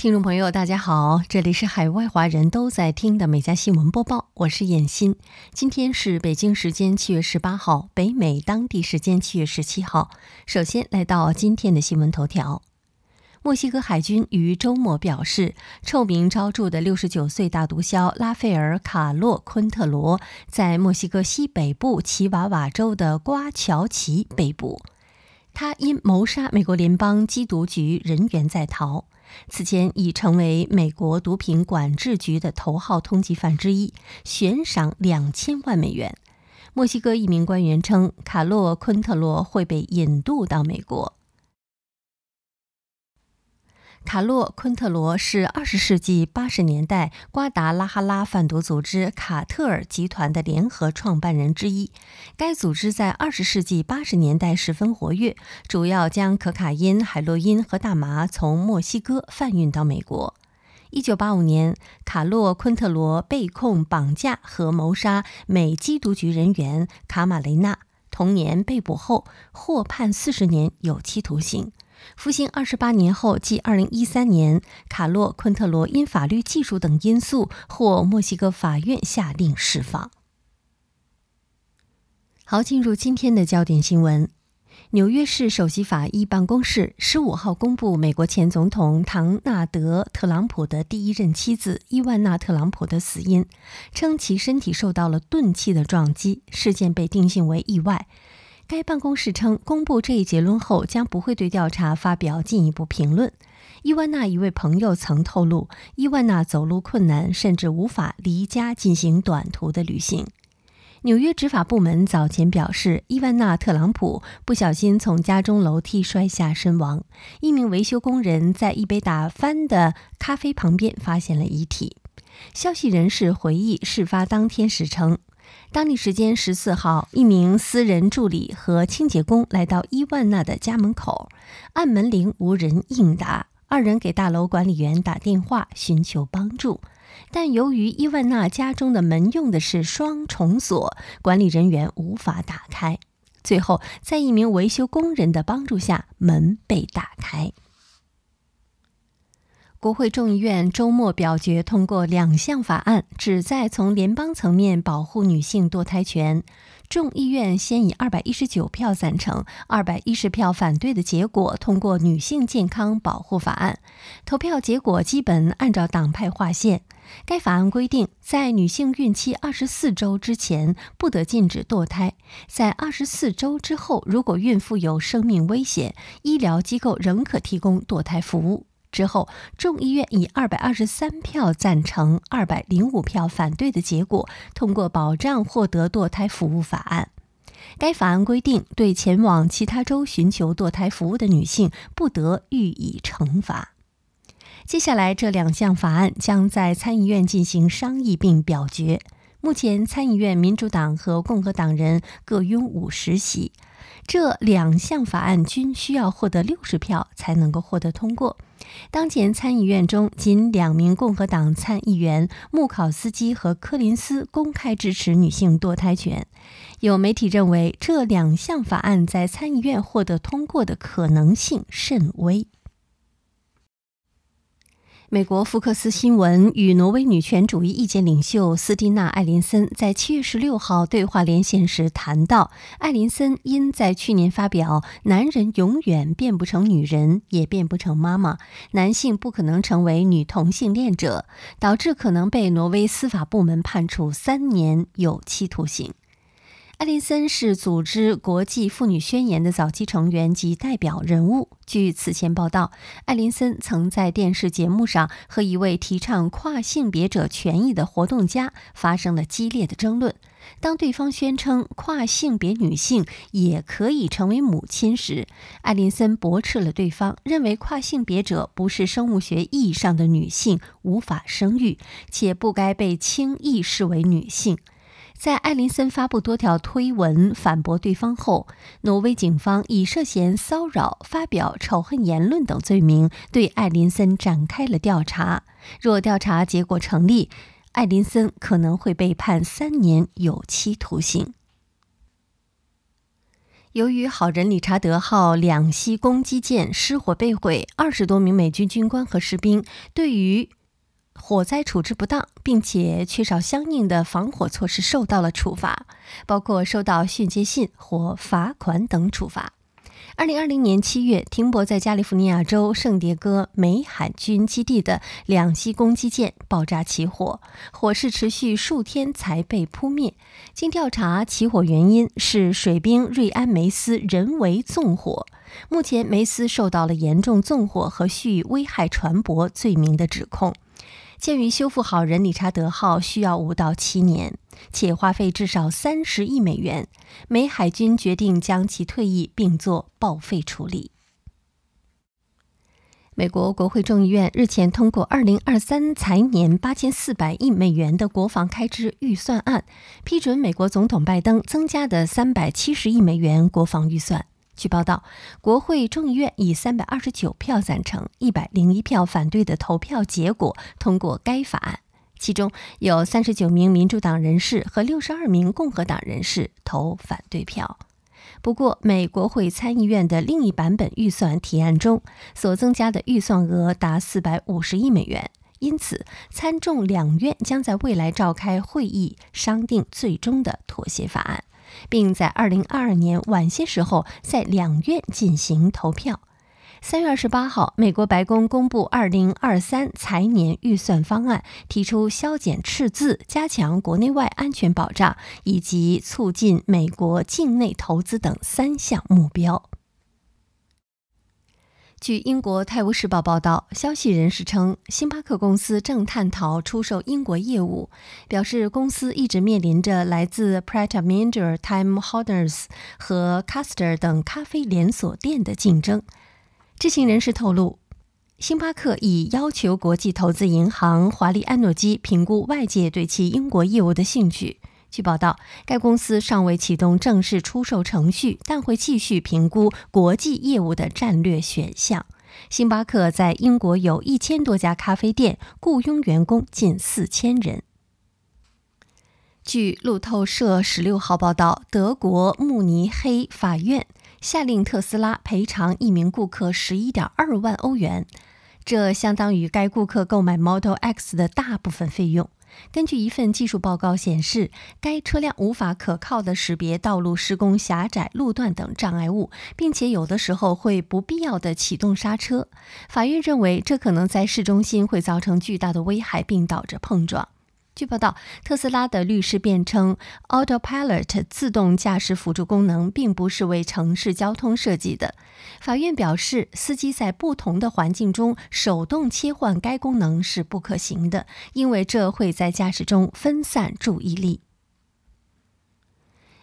听众朋友，大家好，这里是海外华人都在听的美家新闻播报，我是燕欣。今天是北京时间七月十八号，北美当地时间七月十七号。首先来到今天的新闻头条：墨西哥海军于周末表示，臭名昭著的六十九岁大毒枭拉斐尔·卡洛·昆特罗在墨西哥西北部奇瓦瓦州的瓜乔奇被捕，他因谋杀美国联邦缉毒局人员在逃。此前已成为美国毒品管制局的头号通缉犯之一，悬赏两千万美元。墨西哥一名官员称，卡洛·昆特罗会被引渡到美国。卡洛·昆特罗是二十世纪八十年代瓜达拉哈拉贩毒组织卡特尔集团的联合创办人之一。该组织在二十世纪八十年代十分活跃，主要将可卡因、海洛因和大麻从墨西哥贩运到美国。一九八五年，卡洛·昆特罗被控绑架和谋杀美缉毒局人员卡马雷纳，同年被捕后获判四十年有期徒刑。服刑二十八年后，即二零一三年，卡洛·昆特罗因法律技术等因素获墨西哥法院下令释放。好，进入今天的焦点新闻：纽约市首席法医办公室十五号公布美国前总统唐纳德·特朗普的第一任妻子伊万娜·特朗普的死因，称其身体受到了钝器的撞击，事件被定性为意外。该办公室称，公布这一结论后，将不会对调查发表进一步评论。伊万娜一位朋友曾透露，伊万娜走路困难，甚至无法离家进行短途的旅行。纽约执法部门早前表示，伊万娜·特朗普不小心从家中楼梯摔下身亡。一名维修工人在一杯打翻的咖啡旁边发现了遗体。消息人士回忆，事发当天时称。当地时间十四号，一名私人助理和清洁工来到伊万娜的家门口，按门铃无人应答。二人给大楼管理员打电话寻求帮助，但由于伊万娜家中的门用的是双重锁，管理人员无法打开。最后，在一名维修工人的帮助下，门被打开。国会众议院周末表决通过两项法案，旨在从联邦层面保护女性堕胎权。众议院先以二百一十九票赞成、二百一十票反对的结果通过女性健康保护法案。投票结果基本按照党派划线。该法案规定，在女性孕期二十四周之前不得禁止堕胎，在二十四周之后，如果孕妇有生命危险，医疗机构仍可提供堕胎服务。之后，众议院以二百二十三票赞成、二百零五票反对的结果通过保障获得堕胎服务法案。该法案规定，对前往其他州寻求堕胎服务的女性不得予以惩罚。接下来，这两项法案将在参议院进行商议并表决。目前，参议院民主党和共和党人各拥五十席。这两项法案均需要获得六十票才能够获得通过。当前参议院中，仅两名共和党参议员穆考斯基和柯林斯公开支持女性堕胎权。有媒体认为，这两项法案在参议院获得通过的可能性甚微。美国福克斯新闻与挪威女权主义意见领袖斯蒂娜·艾林森在七月十六号对话连线时谈到，艾林森因在去年发表“男人永远变不成女人，也变不成妈妈，男性不可能成为女同性恋者”，导致可能被挪威司法部门判处三年有期徒刑。艾琳森是组织国际妇女宣言的早期成员及代表人物。据此前报道，艾琳森曾在电视节目上和一位提倡跨性别者权益的活动家发生了激烈的争论。当对方宣称跨性别女性也可以成为母亲时，艾琳森驳斥了对方，认为跨性别者不是生物学意义上的女性，无法生育，且不该被轻易视为女性。在艾林森发布多条推文反驳对方后，挪威警方以涉嫌骚扰、发表仇恨言论等罪名对艾林森展开了调查。若调查结果成立，艾林森可能会被判三年有期徒刑。由于好人理查德号两栖攻击舰失火被毁，二十多名美军军官和士兵对于火灾处置不当，并且缺少相应的防火措施，受到了处罚，包括收到训诫信或罚款等处罚。二零二零年七月，停泊在加利福尼亚州圣迭戈美海军基地的两栖攻击舰爆炸起火，火势持续数天才被扑灭。经调查，起火原因是水兵瑞安·梅斯人为纵火。目前，梅斯受到了严重纵火和蓄意危害船舶罪名的指控。鉴于修复好人理查德号需要五到七年，且花费至少三十亿美元，美海军决定将其退役并做报废处理。美国国会众议院日前通过二零二三财年八千四百亿美元的国防开支预算案，批准美国总统拜登增加的三百七十亿美元国防预算。据报道，国会众议院以三百二十九票赞成、一百零一票反对的投票结果通过该法案，其中有三十九名民主党人士和六十二名共和党人士投反对票。不过，美国会参议院的另一版本预算提案中所增加的预算额达四百五十亿美元，因此参众两院将在未来召开会议商定最终的妥协法案。并在二零二二年晚些时候在两院进行投票。三月二十八号，美国白宫公布二零二三财年预算方案，提出削减赤字、加强国内外安全保障以及促进美国境内投资等三项目标。据英国《泰晤士报》报道，消息人士称，星巴克公司正探讨出售英国业务，表示公司一直面临着来自 Pret a Manger、Time Hortons 和 Caster 等咖啡连锁店的竞争。知情人士透露，星巴克已要求国际投资银行华丽安诺基评估外界对其英国业务的兴趣。据报道，该公司尚未启动正式出售程序，但会继续评估国际业务的战略选项。星巴克在英国有一千多家咖啡店，雇佣员工近四千人。据路透社十六号报道，德国慕尼黑法院下令特斯拉赔偿一名顾客十一点二万欧元，这相当于该顾客购买 Model X 的大部分费用。根据一份技术报告显示，该车辆无法可靠地识别道路施工、狭窄路段等障碍物，并且有的时候会不必要地启动刹车。法院认为，这可能在市中心会造成巨大的危害，并导致碰撞。据报道，特斯拉的律师辩称，Autopilot 自动驾驶辅助功能并不是为城市交通设计的。法院表示，司机在不同的环境中手动切换该功能是不可行的，因为这会在驾驶中分散注意力。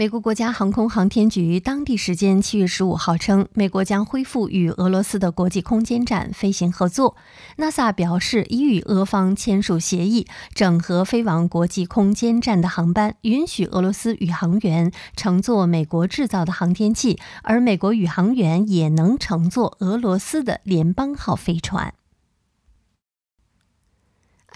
美国国家航空航天局当地时间七月十五号称，美国将恢复与俄罗斯的国际空间站飞行合作。NASA 表示，已与俄方签署协议，整合飞往国际空间站的航班，允许俄罗斯宇航员乘坐美国制造的航天器，而美国宇航员也能乘坐俄罗斯的联邦号飞船。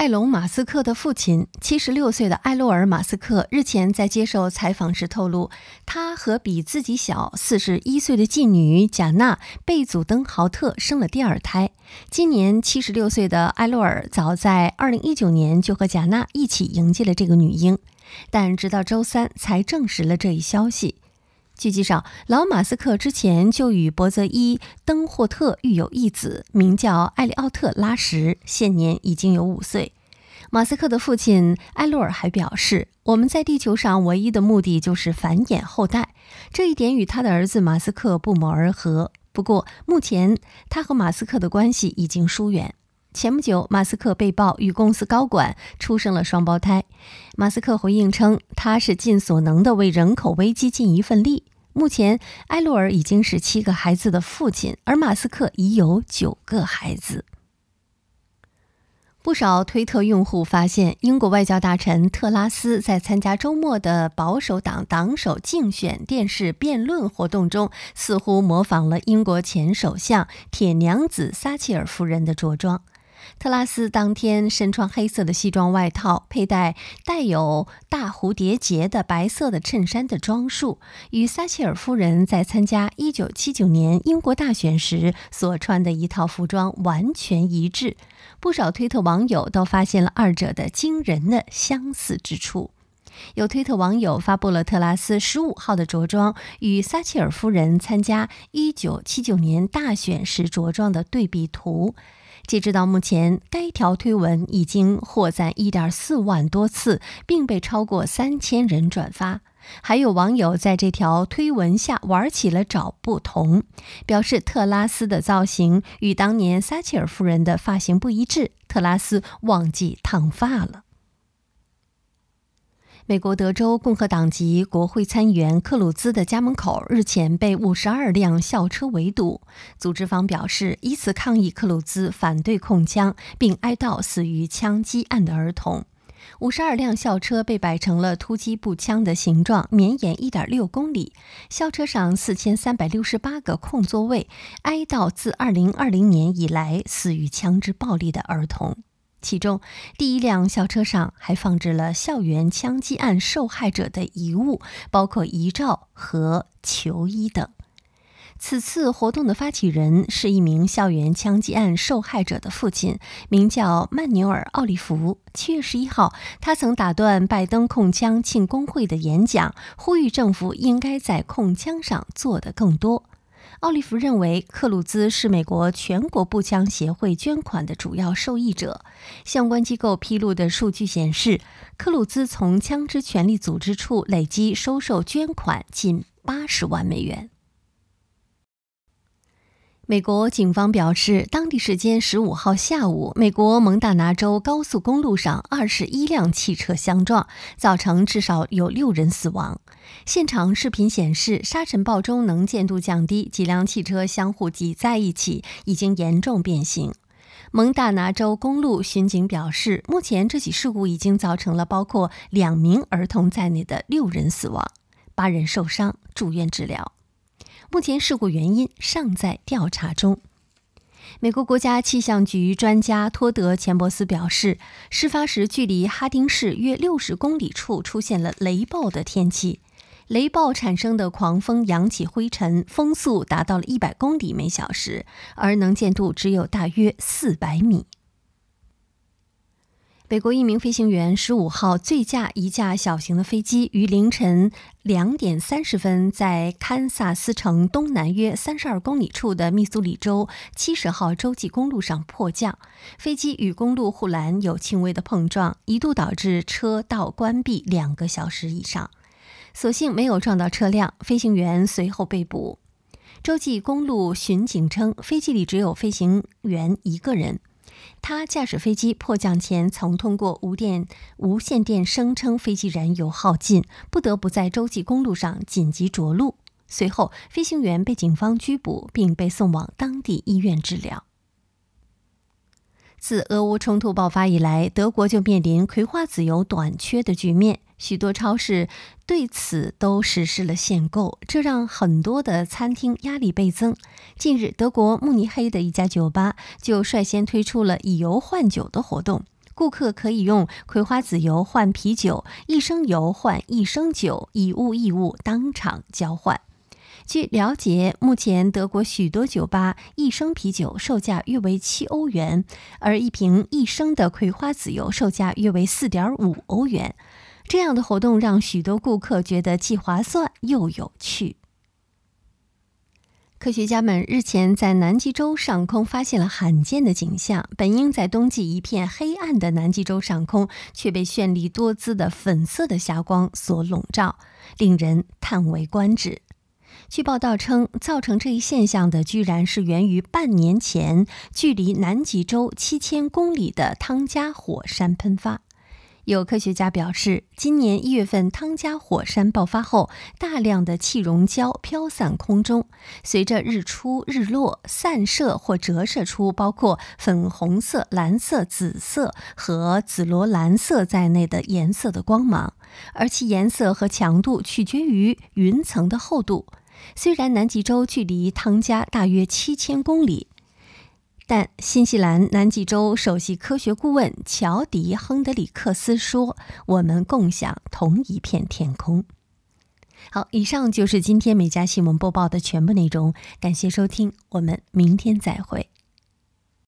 埃隆·马斯克的父亲，七十六岁的埃洛尔·马斯克日前在接受采访时透露，他和比自己小四十一岁的继女贾娜·贝祖登豪特生了第二胎。今年七十六岁的埃洛尔早在二零一九年就和贾娜一起迎接了这个女婴，但直到周三才证实了这一消息。据介绍，老马斯克之前就与伯泽伊·登霍特育有一子，名叫艾利奥特·拉什，现年已经有五岁。马斯克的父亲埃洛尔还表示：“我们在地球上唯一的目的就是繁衍后代，这一点与他的儿子马斯克不谋而合。不过，目前他和马斯克的关系已经疏远。前不久，马斯克被曝与公司高管出生了双胞胎。马斯克回应称，他是尽所能的为人口危机尽一份力。”目前，埃洛尔已经是七个孩子的父亲，而马斯克已有九个孩子。不少推特用户发现，英国外交大臣特拉斯在参加周末的保守党党首竞选电视辩论活动中，似乎模仿了英国前首相铁娘子撒切尔夫人的着装。特拉斯当天身穿黑色的西装外套，佩戴带有大蝴蝶结的白色的衬衫的装束，与撒切尔夫人在参加1979年英国大选时所穿的一套服装完全一致。不少推特网友都发现了二者的惊人的相似之处。有推特网友发布了特拉斯十五号的着装与撒切尔夫人参加1979年大选时着装的对比图。截止到目前，该条推文已经获赞一点四万多次，并被超过三千人转发。还有网友在这条推文下玩起了找不同，表示特拉斯的造型与当年撒切尔夫人的发型不一致，特拉斯忘记烫发了。美国德州共和党籍国会参议员克鲁兹的家门口日前被五十二辆校车围堵。组织方表示，以此抗议克鲁兹反对控枪，并哀悼死于枪击案的儿童。五十二辆校车被摆成了突击步枪的形状，绵延一点六公里。校车上四千三百六十八个空座位，哀悼自二零二零年以来死于枪支暴力的儿童。其中，第一辆校车上还放置了校园枪击案受害者的遗物，包括遗照和球衣等。此次活动的发起人是一名校园枪击案受害者的父亲，名叫曼纽尔·奥利弗。七月十一号，他曾打断拜登控枪庆功会的演讲，呼吁政府应该在控枪上做得更多。奥利弗认为，克鲁兹是美国全国步枪协会捐款的主要受益者。相关机构披露的数据显示，克鲁兹从枪支权利组织处累计收受捐款近八十万美元。美国警方表示，当地时间十五号下午，美国蒙大拿州高速公路上二十一辆汽车相撞，造成至少有六人死亡。现场视频显示，沙尘暴中能见度降低，几辆汽车相互挤在一起，已经严重变形。蒙大拿州公路巡警表示，目前这起事故已经造成了包括两名儿童在内的六人死亡，八人受伤，住院治疗。目前事故原因尚在调查中。美国国家气象局专家托德·钱伯斯表示，事发时距离哈丁市约六十公里处出现了雷暴的天气，雷暴产生的狂风扬起灰尘，风速达到了一百公里每小时，而能见度只有大约四百米。美国一名飞行员十五号醉驾一架小型的飞机，于凌晨两点三十分在堪萨斯城东南约三十二公里处的密苏里州七十号洲际公路上迫降，飞机与公路护栏有轻微的碰撞，一度导致车道关闭两个小时以上。所幸没有撞到车辆，飞行员随后被捕。洲际公路巡警称，飞机里只有飞行员一个人。他驾驶飞机迫降前，曾通过无电无线电声称飞机燃油耗尽，不得不在洲际公路上紧急着陆。随后，飞行员被警方拘捕，并被送往当地医院治疗。自俄乌冲突爆发以来，德国就面临葵花籽油短缺的局面。许多超市对此都实施了限购，这让很多的餐厅压力倍增。近日，德国慕尼黑的一家酒吧就率先推出了以油换酒的活动，顾客可以用葵花籽油换啤酒，一升油换一升酒，以物易物，当场交换。据了解，目前德国许多酒吧一升啤酒售价约为七欧元，而一瓶一升的葵花籽油售价约为四点五欧元。这样的活动让许多顾客觉得既划算又有趣。科学家们日前在南极洲上空发现了罕见的景象，本应在冬季一片黑暗的南极洲上空，却被绚丽多姿的粉色的霞光所笼罩，令人叹为观止。据报道称，造成这一现象的居然是源于半年前距离南极洲七千公里的汤加火山喷发。有科学家表示，今年一月份汤加火山爆发后，大量的气溶胶飘散空中，随着日出日落，散射或折射出包括粉红色、蓝色、紫色和紫罗兰色在内的颜色的光芒，而其颜色和强度取决于云层的厚度。虽然南极洲距离汤加大约七千公里。但新西兰南极洲首席科学顾问乔迪·亨德里克斯说：“我们共享同一片天空。”好，以上就是今天美家新闻播报的全部内容，感谢收听，我们明天再会。